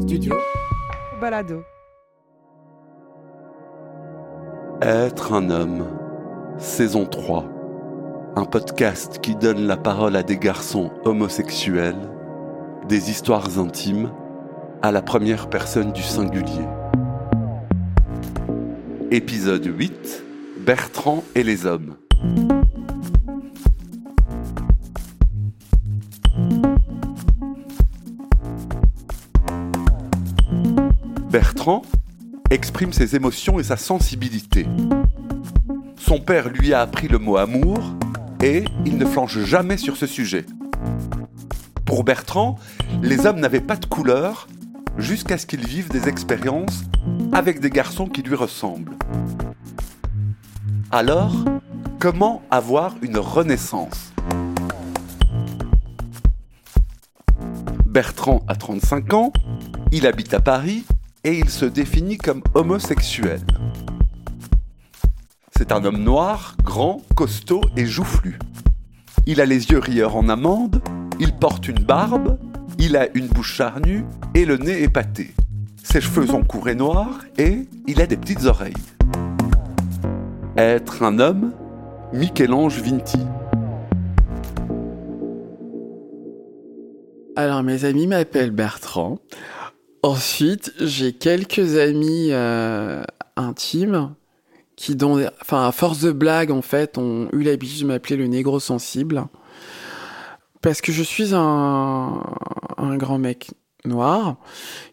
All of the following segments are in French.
Studio Balado. Être un homme, saison 3. Un podcast qui donne la parole à des garçons homosexuels, des histoires intimes, à la première personne du singulier. Épisode 8 Bertrand et les hommes. Bertrand exprime ses émotions et sa sensibilité. Son père lui a appris le mot amour et il ne flanche jamais sur ce sujet. Pour Bertrand, les hommes n'avaient pas de couleur jusqu'à ce qu'ils vivent des expériences avec des garçons qui lui ressemblent. Alors, comment avoir une renaissance? Bertrand a 35 ans, il habite à Paris et il se définit comme homosexuel. C'est un homme noir, grand, costaud et joufflu. Il a les yeux rieurs en amande, il porte une barbe, il a une bouche charnue et le nez épaté. Ses cheveux sont courts et noirs et il a des petites oreilles. Être un homme, Michel-Ange Vinti. Alors mes amis m'appellent Bertrand. Ensuite, j'ai quelques amis euh, intimes qui, dont, enfin, à force de blagues, en fait, ont eu l'habitude de m'appeler le négro sensible. Parce que je suis un, grand mec noir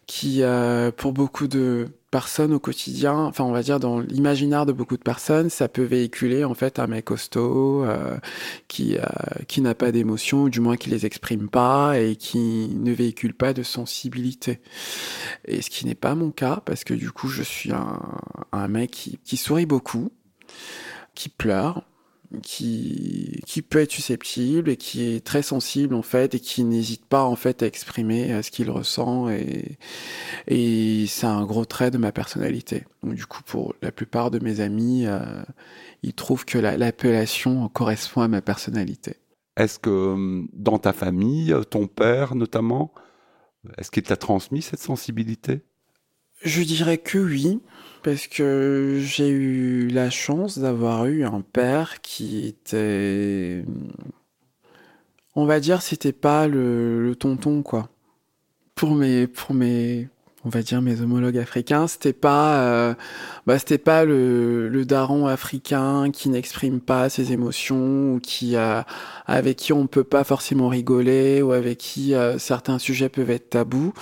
qui, euh, pour beaucoup de personnes au quotidien, enfin on va dire dans l'imaginaire de beaucoup de personnes, ça peut véhiculer en fait un mec costaud euh, qui euh, qui n'a pas d'émotions, ou du moins qui les exprime pas et qui ne véhicule pas de sensibilité. Et ce qui n'est pas mon cas parce que du coup je suis un, un mec qui, qui sourit beaucoup, qui pleure, qui, qui peut être susceptible et qui est très sensible en fait et qui n'hésite pas en fait à exprimer euh, ce qu'il ressent et, et c'est un gros trait de ma personnalité. Donc du coup pour la plupart de mes amis, euh, ils trouvent que l'appellation correspond à ma personnalité. Est-ce que euh, dans ta famille, ton père notamment, est-ce qu'il t'a transmis cette sensibilité? Je dirais que oui parce que j'ai eu la chance d'avoir eu un père qui était, on va dire, c'était pas le, tonton quoi. Pour mes, pour mes, on va dire mes homologues africains, c'était pas, euh, bah c'était pas le, daron africain qui n'exprime pas ses émotions ou qui, avec qui on peut pas forcément rigoler ou avec qui euh, certains sujets peuvent être tabous.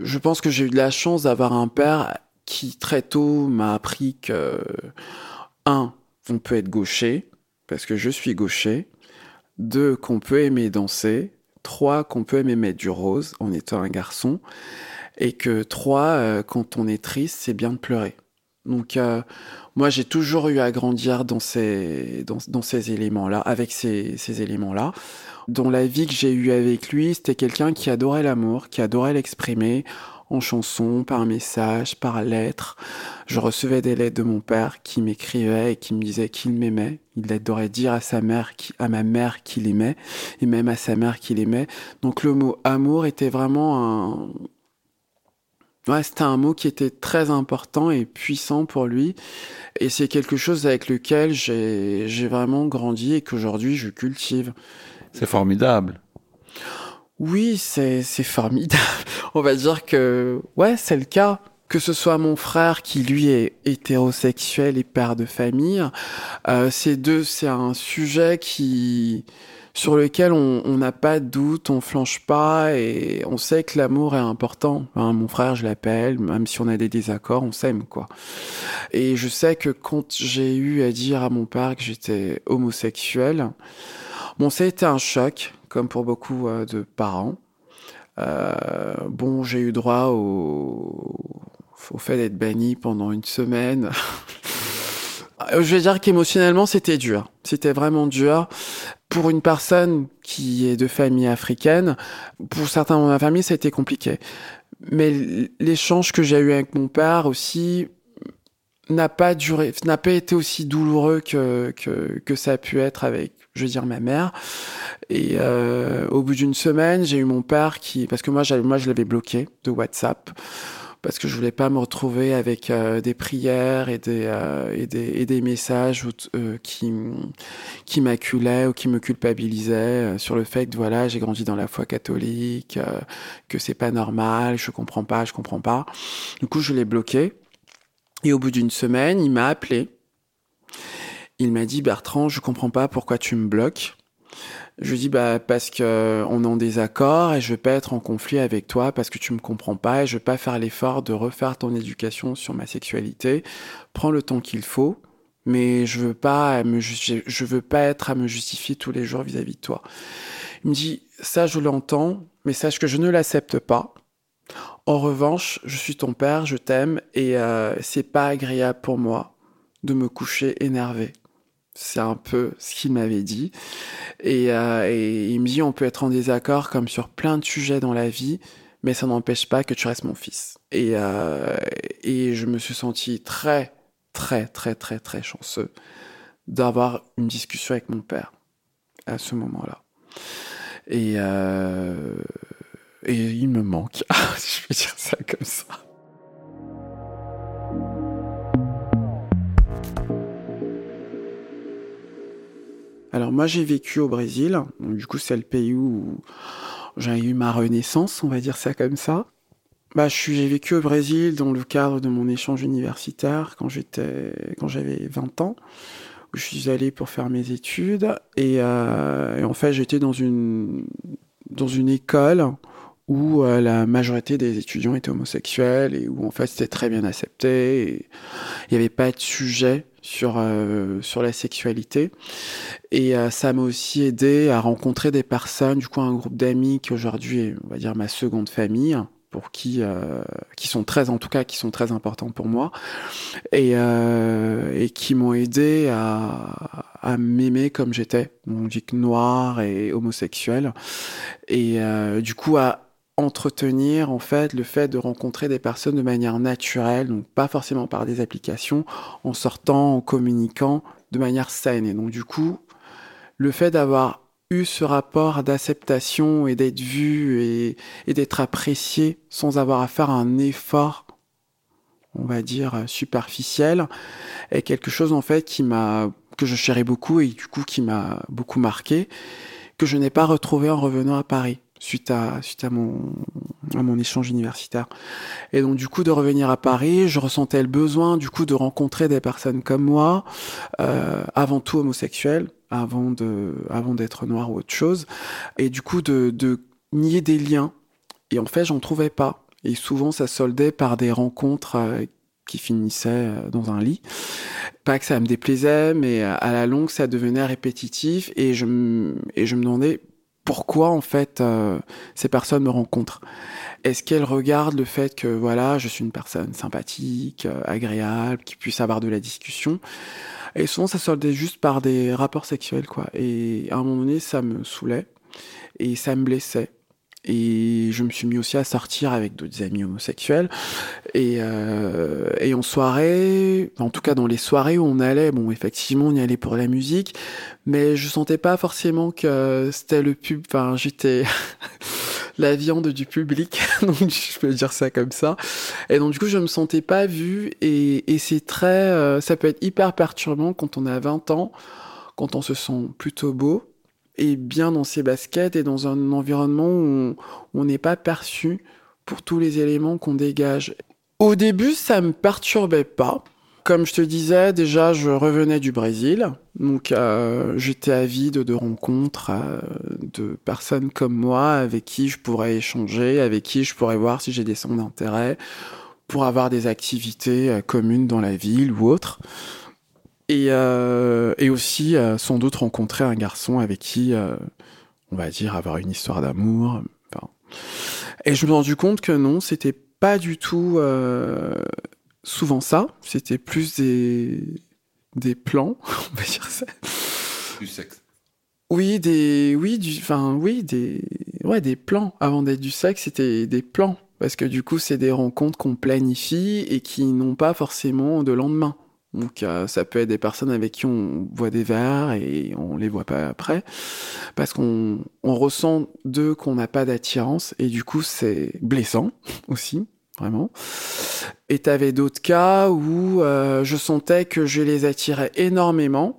Je pense que j'ai eu de la chance d'avoir un père qui très tôt m'a appris que, un, on peut être gaucher, parce que je suis gaucher, deux, qu'on peut aimer danser, trois, qu'on peut aimer mettre du rose en étant un garçon, et que trois, euh, quand on est triste, c'est bien de pleurer. Donc euh, moi j'ai toujours eu à grandir dans ces dans, dans ces éléments-là, avec ces, ces éléments-là. Dans la vie que j'ai eue avec lui, c'était quelqu'un qui adorait l'amour, qui adorait l'exprimer en chanson, par message, par lettre. Je recevais des lettres de mon père qui m'écrivait et qui me disait qu'il m'aimait. Il adorait dire à sa mère, à ma mère qu'il aimait, et même à sa mère qu'il aimait. Donc le mot amour était vraiment un, Ouais, c'était un mot qui était très important et puissant pour lui. Et c'est quelque chose avec lequel j'ai vraiment grandi et qu'aujourd'hui je cultive. C'est formidable. Oui, c'est formidable. On va dire que, ouais, c'est le cas. Que ce soit mon frère qui lui est hétérosexuel et père de famille, euh, ces deux, c'est un sujet qui, sur lequel on n'a pas de doute, on flanche pas et on sait que l'amour est important. Mon frère, je l'appelle, même si on a des désaccords, on s'aime quoi. Et je sais que quand j'ai eu à dire à mon père que j'étais homosexuel, bon, ça a été un choc, comme pour beaucoup euh, de parents. Euh, bon, j'ai eu droit au, au fait d'être banni pendant une semaine. Je vais dire qu'émotionnellement, c'était dur. C'était vraiment dur. Pour une personne qui est de famille africaine, pour certains de ma famille, ça a été compliqué. Mais l'échange que j'ai eu avec mon père aussi n'a pas duré, n'a pas été aussi douloureux que, que, que ça a pu être avec je veux dire ma mère. Et euh, au bout d'une semaine, j'ai eu mon père qui, parce que moi, moi je l'avais bloqué de WhatsApp parce que je voulais pas me retrouver avec euh, des prières et des, euh, et des, et des messages euh, qui, qui m'acculaient ou qui me culpabilisaient sur le fait que voilà, j'ai grandi dans la foi catholique, que c'est pas normal, je comprends pas, je comprends pas. Du coup, je l'ai bloqué. Et au bout d'une semaine, il m'a appelé. Il m'a dit Bertrand, je comprends pas pourquoi tu me bloques. Je lui dis bah parce que on est en désaccord et je veux pas être en conflit avec toi parce que tu me comprends pas et je veux pas faire l'effort de refaire ton éducation sur ma sexualité. Prends le temps qu'il faut, mais je veux pas me je veux pas être à me justifier tous les jours vis-à-vis de toi. Il me dit ça je l'entends, mais sache que je ne l'accepte pas. En revanche, je suis ton père, je t'aime et euh, c'est pas agréable pour moi de me coucher énervé. C'est un peu ce qu'il m'avait dit. Euh, et, il me dit, on peut être en désaccord comme sur plein de sujets dans la vie, mais ça n'empêche pas que tu restes mon fils. Et, euh, et je me suis senti très, très, très, très, très chanceux d'avoir une discussion avec mon père à ce moment-là. Et, euh, et il me manque, je peux dire ça comme ça. Alors moi j'ai vécu au Brésil, du coup c'est le pays où j'ai eu ma renaissance, on va dire ça comme ça. Bah, j'ai vécu au Brésil dans le cadre de mon échange universitaire quand j'étais, quand j'avais 20 ans. Où je suis allé pour faire mes études et, euh, et en fait j'étais dans une dans une école où euh, la majorité des étudiants étaient homosexuels et où en fait c'était très bien accepté. Il n'y avait pas de sujet sur euh, sur la sexualité. Et euh, ça m'a aussi aidé à rencontrer des personnes du coup un groupe d'amis qui aujourd'hui est on va dire ma seconde famille pour qui euh, qui sont très en tout cas qui sont très importants pour moi. Et et qui m'ont aidé à m'aimer comme j'étais. Que noir et homosexuel. Et du coup à entretenir en fait le fait de rencontrer des personnes de manière naturelle, donc pas forcément par des applications, en sortant, en communiquant de manière saine. Et donc du coup, le fait d'avoir eu ce rapport d'acceptation et d'être vu et, d'être apprécié sans avoir à faire un effort, on va dire, superficiel, est quelque chose en fait qui m'a que je chéris beaucoup et du coup qui m'a beaucoup marqué, que je n'ai pas retrouvé en revenant à Paris suite à suite à mon mon échange universitaire. Et donc du coup de revenir à Paris, je ressentais le besoin du coup de rencontrer des personnes comme moi, euh, avant tout homosexuelles, avant de avant d'être noir ou autre chose, et du coup de de nier des liens. Et en fait, j'en trouvais pas. Et souvent, ça soldait par des rencontres euh, qui finissaient euh, dans un lit. Pas que ça me déplaisait, mais à la longue, ça devenait répétitif et je et je me demandais pourquoi en fait euh, ces personnes me rencontrent Est-ce qu'elles regardent le fait que voilà, je suis une personne sympathique, euh, agréable, qui puisse avoir de la discussion? Et souvent ça soldait juste par des rapports sexuels quoi. Et à un moment donné, ça me saoulait et ça me blessait. Et je me suis mis aussi à sortir avec d'autres amis homosexuels. Et, euh, et en soirée, en tout cas dans les soirées où on allait, bon, effectivement, on y allait pour la musique, mais je sentais pas forcément que c'était le pub. Enfin, j'étais la viande du public, donc je peux dire ça comme ça. Et donc du coup, je me sentais pas. Et, et c'est très, euh, ça peut être hyper perturbant quand on a 20 ans, quand on se sent plutôt beau et bien dans ses baskets et dans un environnement où on n'est pas perçu pour tous les éléments qu'on dégage. Au début, ça me perturbait pas. Comme je te disais, déjà, je revenais du Brésil, donc euh, j'étais avide de rencontres euh, de personnes comme moi avec qui je pourrais échanger, avec qui je pourrais voir si j'ai des sons d'intérêt, pour avoir des activités euh, communes dans la ville ou autre. Et, euh, et aussi, euh, sans doute, rencontrer un garçon avec qui, euh, on va dire, avoir une histoire d'amour. Enfin. Et je me suis rendu compte que non, c'était pas du tout souvent ça. C'était plus des, des plans, on va dire ça. Du sexe. Oui, des, oui, du, enfin, oui, des, ouais, des plans. Avant d'être du sexe, c'était des plans. Parce que du coup, c'est des rencontres qu'on planifie et qui n'ont pas forcément de lendemain. Donc euh, ça peut être des personnes avec qui on voit des verres et on les voit pas après parce qu'on on ressent d'eux qu'on n'a pas d'attirance et du coup c'est blessant aussi vraiment. Et t'avais d'autres cas où euh, je sentais que je les attirais énormément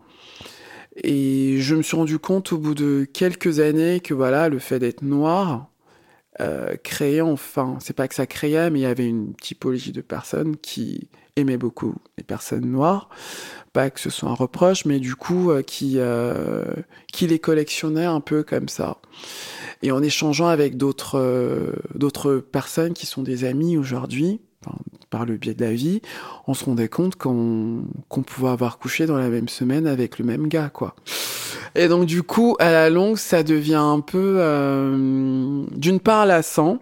et je me suis rendu compte au bout de quelques années que voilà le fait d'être noir euh, créait enfin c'est pas que ça créait mais il y avait une typologie de personnes qui aimait beaucoup les personnes noires. Pas que ce soit un reproche, mais du coup, euh, qui, euh, qui les collectionnait un peu comme ça. Et en échangeant avec d'autres euh, d'autres personnes qui sont des amis aujourd'hui, par le biais de la vie, on se rendait compte qu'on qu'on pouvait avoir couché dans la même semaine avec le même gars, quoi. Et donc du coup, à la longue, ça devient un peu, d'une part, lassant.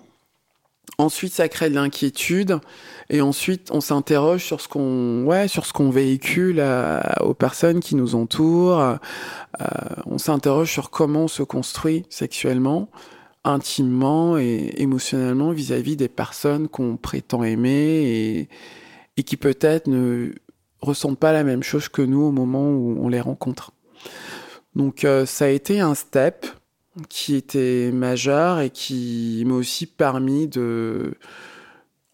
Ensuite, ça crée de l'inquiétude. Et ensuite, on s'interroge sur ce qu'on, ouais, sur ce qu'on véhicule euh, aux personnes qui nous entourent. Euh, on s'interroge sur comment on se construit sexuellement, intimement et émotionnellement vis-à-vis des personnes qu'on prétend aimer et, qui peut-être ne ressentent pas la même chose que nous au moment où on les rencontre. Donc, euh, ça a été un step qui était majeur et qui m'a aussi permis de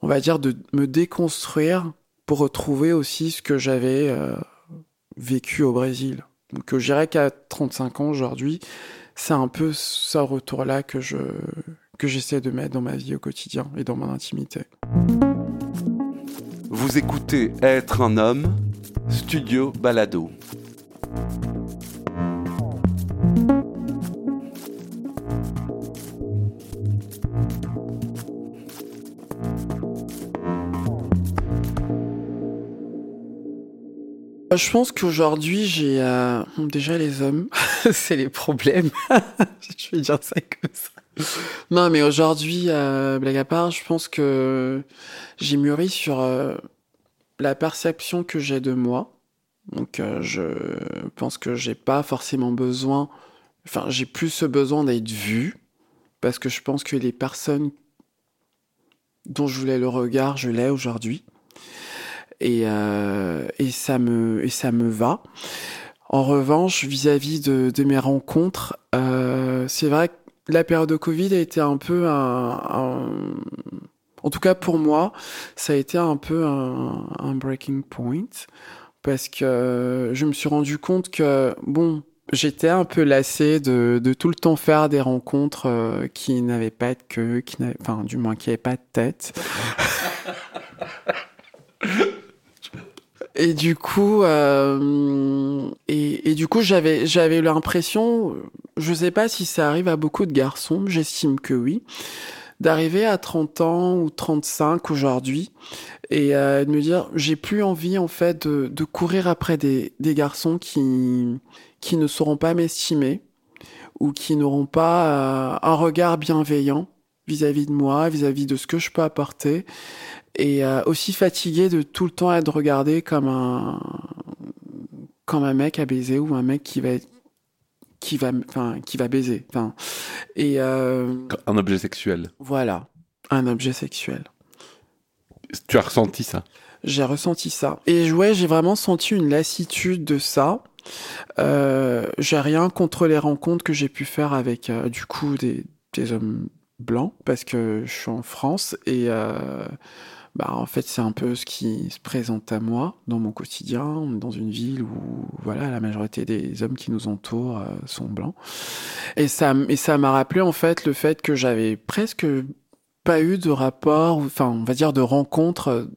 on va dire, de me déconstruire pour retrouver aussi ce que j'avais euh, vécu au Brésil. Donc je dirais qu'à 35 ans aujourd'hui, c'est un peu ce retour-là que je que j'essaie de mettre dans ma vie au quotidien et dans mon intimité. Vous écoutez Être un homme, Studio Balado. Je pense qu'aujourd'hui, j'ai euh, déjà les hommes, c'est les problèmes. je vais dire ça comme ça. Non, mais aujourd'hui, euh, blague à part, je pense que j'ai mûri sur euh, la perception que j'ai de moi. Donc, euh, je pense que j'ai pas forcément besoin. Enfin, j'ai plus ce besoin d'être vu parce que je pense que les personnes dont je voulais le regard, je l'ai aujourd'hui et, euh, et, ça me, et ça me va. En revanche, vis-à-vis de, de, mes rencontres, euh, c'est vrai que la période de Covid a été un peu un, un, en tout cas pour moi, ça a été un peu un, un breaking point parce que je me suis rendu compte que bon, j'étais un peu lassé de, de, tout le temps faire des rencontres euh, qui n'avaient pas de queue, qui enfin du moins qui n'avaient pas de tête. Et du coup, euh, et, du coup, j'avais j'avais l'impression, je sais pas si ça arrive à beaucoup de garçons, j'estime que oui, d'arriver à 30 ans ou 35 aujourd'hui et euh, de me dire, j'ai plus envie en fait de, de courir après des, des garçons qui qui ne sauront pas m'estimer ou qui n'auront pas euh, un regard bienveillant vis-à-vis -vis de moi, vis-à-vis -vis de ce que je peux apporter et euh, aussi fatigué de tout le temps être regardé comme un comme un mec à baiser ou un mec qui va qui va enfin qui va baiser. Enfin et euh, un objet sexuel. voilà. Un objet sexuel. Tu as ressenti ça? J'ai ressenti ça. Et ouais j'ai vraiment senti une lassitude de ça. Euh, j'ai rien contre les rencontres que j'ai pu faire avec du coup des, des hommes blancs parce que je suis en France et euh, bah, en fait, c'est un peu ce qui se présente à moi dans mon quotidien, dans une ville où voilà, la majorité des hommes qui nous entourent euh, sont blancs. Et ça, et ça m'a rappelé en fait le fait que j'avais presque pas eu de rapport, enfin, on va dire de rencontre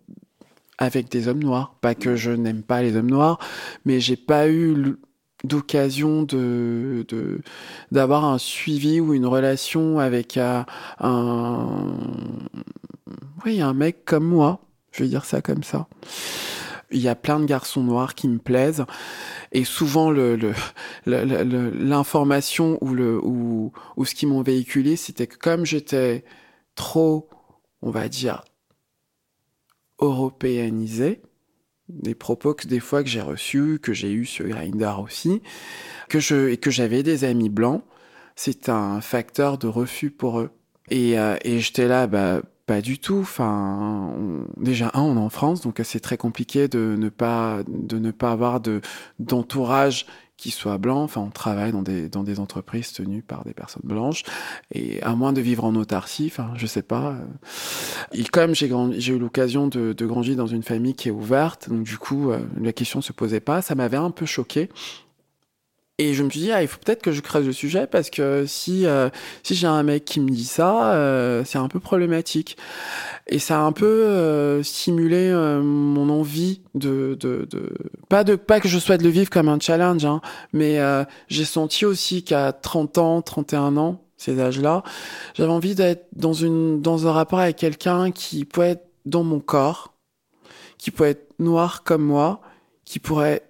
avec des hommes noirs. Pas que je n'aime pas les hommes noirs, mais j'ai pas eu d'occasion de d'avoir un suivi ou une relation avec euh, un oui, un mec comme moi, je vais dire ça comme ça. Il y a plein de garçons noirs qui me plaisent et souvent le, l'information ou le ou, ou ce qu'ils m'ont véhiculé, c'était que comme j'étais trop, on va dire, européanisé, des propos que des fois que j'ai reçus, que j'ai eu sur Grindr aussi, que je et que j'avais des amis blancs, c'est un facteur de refus pour eux. Et, euh, et j'étais là, bah pas du tout. Enfin, déjà un, on est en France, donc c'est très compliqué de ne pas de ne pas avoir de d'entourage qui soit blanc. Enfin, on travaille dans des, dans des entreprises tenues par des personnes blanches. Et à moins de vivre en autarcie, enfin, je sais pas. Et comme j'ai eu l'occasion de, de grandir dans une famille qui est ouverte, donc du coup, la question se posait pas. Ça m'avait un peu choqué. Et je me suis dit, ah, il faut peut-être que je creuse le sujet parce que si, euh, si j'ai un mec qui me dit ça, euh, c'est un peu problématique. Et ça a un peu euh, stimulé euh, mon envie de, de, de, pas de pas que je souhaite le vivre comme un challenge, hein, mais euh, j'ai senti aussi qu'à 30 ans, 31 ans, ces âges-là, j'avais envie d'être dans une dans un rapport avec quelqu'un qui pourrait être dans mon corps, qui pourrait être noir comme moi, qui pourrait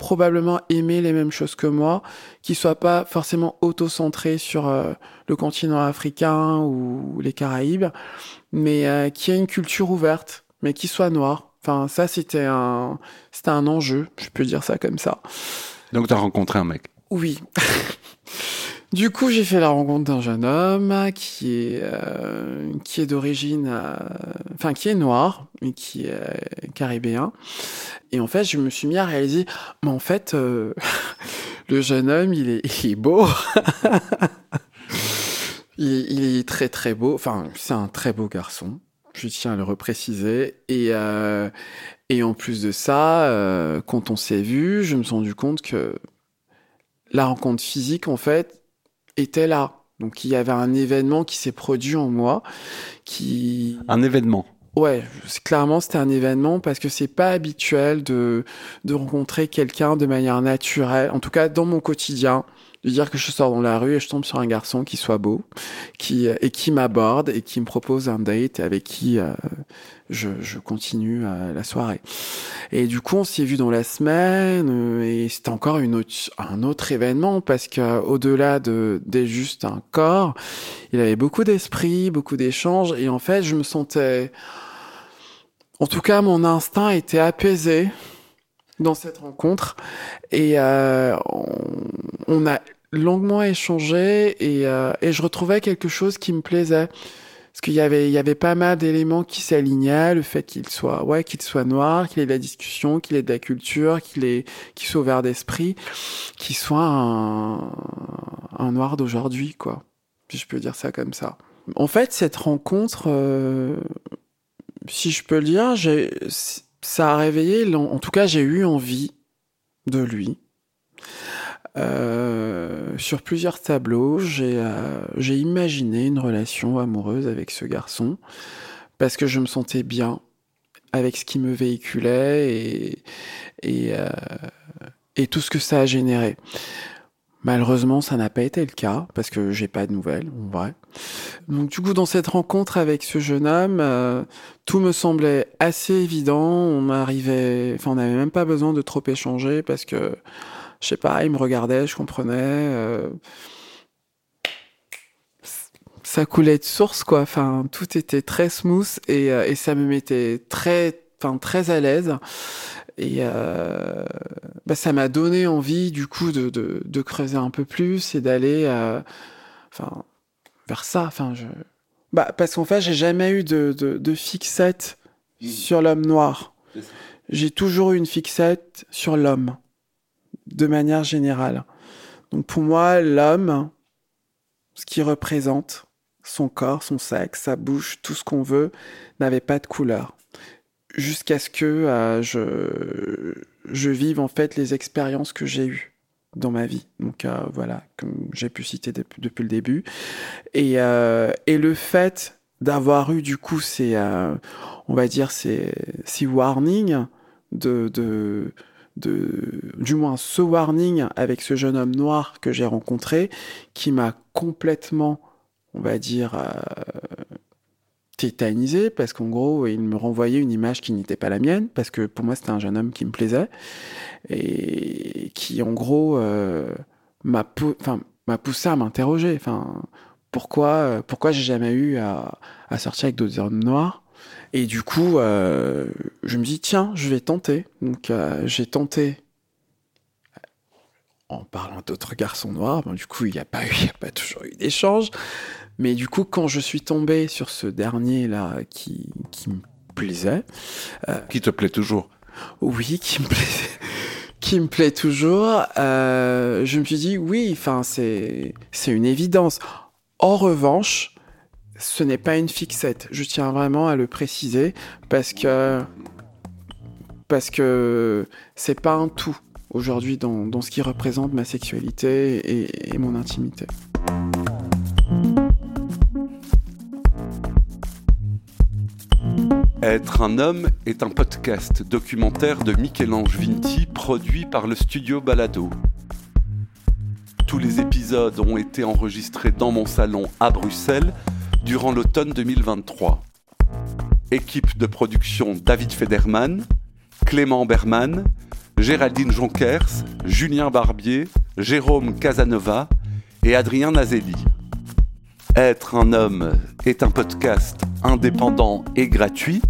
probablement aimer les mêmes choses que moi, qui soit pas forcément auto-centré sur euh, le continent africain ou les Caraïbes, mais euh, qui ait une culture ouverte, mais qui soit noir. Enfin, ça, c'était un, c'était un enjeu, je peux dire ça comme ça. Donc, tu as rencontré un mec Oui. Du coup, j'ai fait la rencontre d'un jeune homme qui est euh, qui est d'origine, euh, enfin qui est noir, mais qui est caribéen. Et en fait, je me suis mis à réaliser, mais en fait, euh, le jeune homme, il est, il est beau. il, il, est très très beau. Enfin, c'est un très beau garçon. Je tiens à le repréciser. Et euh, et en plus de ça, euh, quand on s'est vu, je me suis rendu compte que la rencontre physique, en fait, était là. Donc il y avait un événement qui s'est produit en moi, qui un événement. Ouais, clairement c'était un événement parce que c'est pas habituel de de rencontrer quelqu'un de manière naturelle. En tout cas dans mon quotidien, de dire que je sors dans la rue et je tombe sur un garçon qui soit beau, qui et qui m'aborde et qui me propose un date avec qui euh, je, je, continue euh, la soirée. Et du coup, on s'est vu dans la semaine euh, et c'était encore un autre événement parce que au-delà de juste un corps, il avait beaucoup d'esprit, beaucoup d'échanges et en fait, je me sentais, en tout cas, mon instinct était apaisé dans cette rencontre. Et euh, on, a longuement échangé euh, et je retrouvais quelque chose qui me plaisait parce qu'il y avait il y avait pas mal d'éléments qui s'alignaient le fait qu'il soit ouais qu'il soit noir qu'il ait de la discussion qu'il ait de la culture qu'il ait qu'il soit ouvert d'esprit qu'il soit un, un noir d'aujourd'hui quoi si je peux dire ça comme ça en fait cette rencontre euh, si je peux le dire j'ai ça a réveillé, en tout cas j'ai eu envie de lui. Euh, sur plusieurs tableaux, j'ai euh, j'ai imaginé une relation amoureuse avec ce garçon parce que je me sentais bien avec ce qui me véhiculait euh, et tout ce que ça a généré. Malheureusement, ça n'a pas été le cas parce que j'ai pas de nouvelles, en vrai. Donc du coup, dans cette rencontre avec ce jeune homme, tout me semblait assez évident. On arrivait, enfin, on n'avait même pas besoin de trop échanger parce que, je sais pas, il me regardait, je comprenais. Euh, ça coulait de source, quoi. Enfin, tout était très smooth et, euh, et ça me mettait très, enfin, très à l'aise. Et euh, bah, ça m'a donné envie, du coup, de, de, de, creuser un peu plus et d'aller, euh, enfin, vers ça. Enfin, je, bah, parce qu'en fait, j'ai jamais eu de, de, de fixette mmh. sur l'homme noir. J'ai toujours eu une fixette sur l'homme, de manière générale. Donc pour moi, l'homme, ce qu'il représente, son corps, son sexe, sa bouche, tout ce qu'on veut, n'avait pas de couleur jusqu'à ce que euh, je, je vive en fait les expériences que j'ai eues dans ma vie. Donc euh, voilà, comme j'ai pu citer depuis, le début. Et, euh, et le fait d'avoir eu du coup ces, on va dire ces warnings de, de, de, du moins ce warning avec ce jeune homme noir que j'ai rencontré, qui m'a complètement, on va dire, euh, tétanisé parce qu'en gros, il me renvoyait une image qui n'était pas la mienne parce que pour moi, c'était un jeune homme qui me plaisait et qui, en gros, euh, m'a poussé à m'interroger. Enfin, pourquoi pourquoi j'ai jamais eu à, à sortir avec d'autres hommes noirs Et du coup, euh, je me dis tiens, je vais tenter. Donc euh, j'ai tenté en parlant d'autres garçons noirs. Bon, du coup, il n'y a pas eu, il y a pas toujours eu d'échange. Mais du coup, quand je suis tombé sur ce dernier-là qui, qui me plaisait. qui te plaît toujours? Oui, qui me plaisait qui me plaît toujours, euh, je me suis dit oui, enfin c'est c'est une évidence. En revanche, ce n'est pas une fixette. Je tiens vraiment à le préciser parce que parce que c'est pas un tout aujourd'hui dans, ce qui représente ma sexualité et, et mon intimité. Être un homme est un podcast documentaire de Michel-Ange Vinti produit par le studio Balado. Tous les épisodes ont été enregistrés dans mon salon à Bruxelles durant l'automne 2023. Équipe de production David Federman, Clément Berman, Géraldine Jonkers, Julien Barbier, Jérôme Casanova et Adrien Nazelli. Être un homme est un podcast indépendant et gratuit.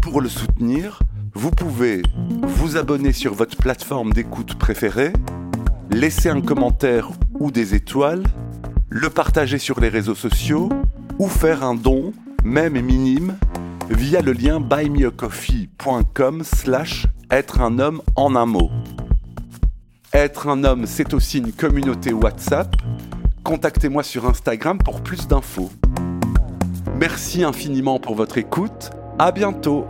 Pour le soutenir, vous pouvez vous abonner sur votre plateforme d'écoute préférée, laisser un commentaire ou des étoiles, le partager sur les réseaux sociaux ou faire un don, même minime, via le lien buymeacoffee.com slash être un homme en un mot. Être un homme, c'est aussi une communauté WhatsApp contactez-moi sur Instagram pour plus d'infos. Merci infiniment pour votre écoute. À bientôt.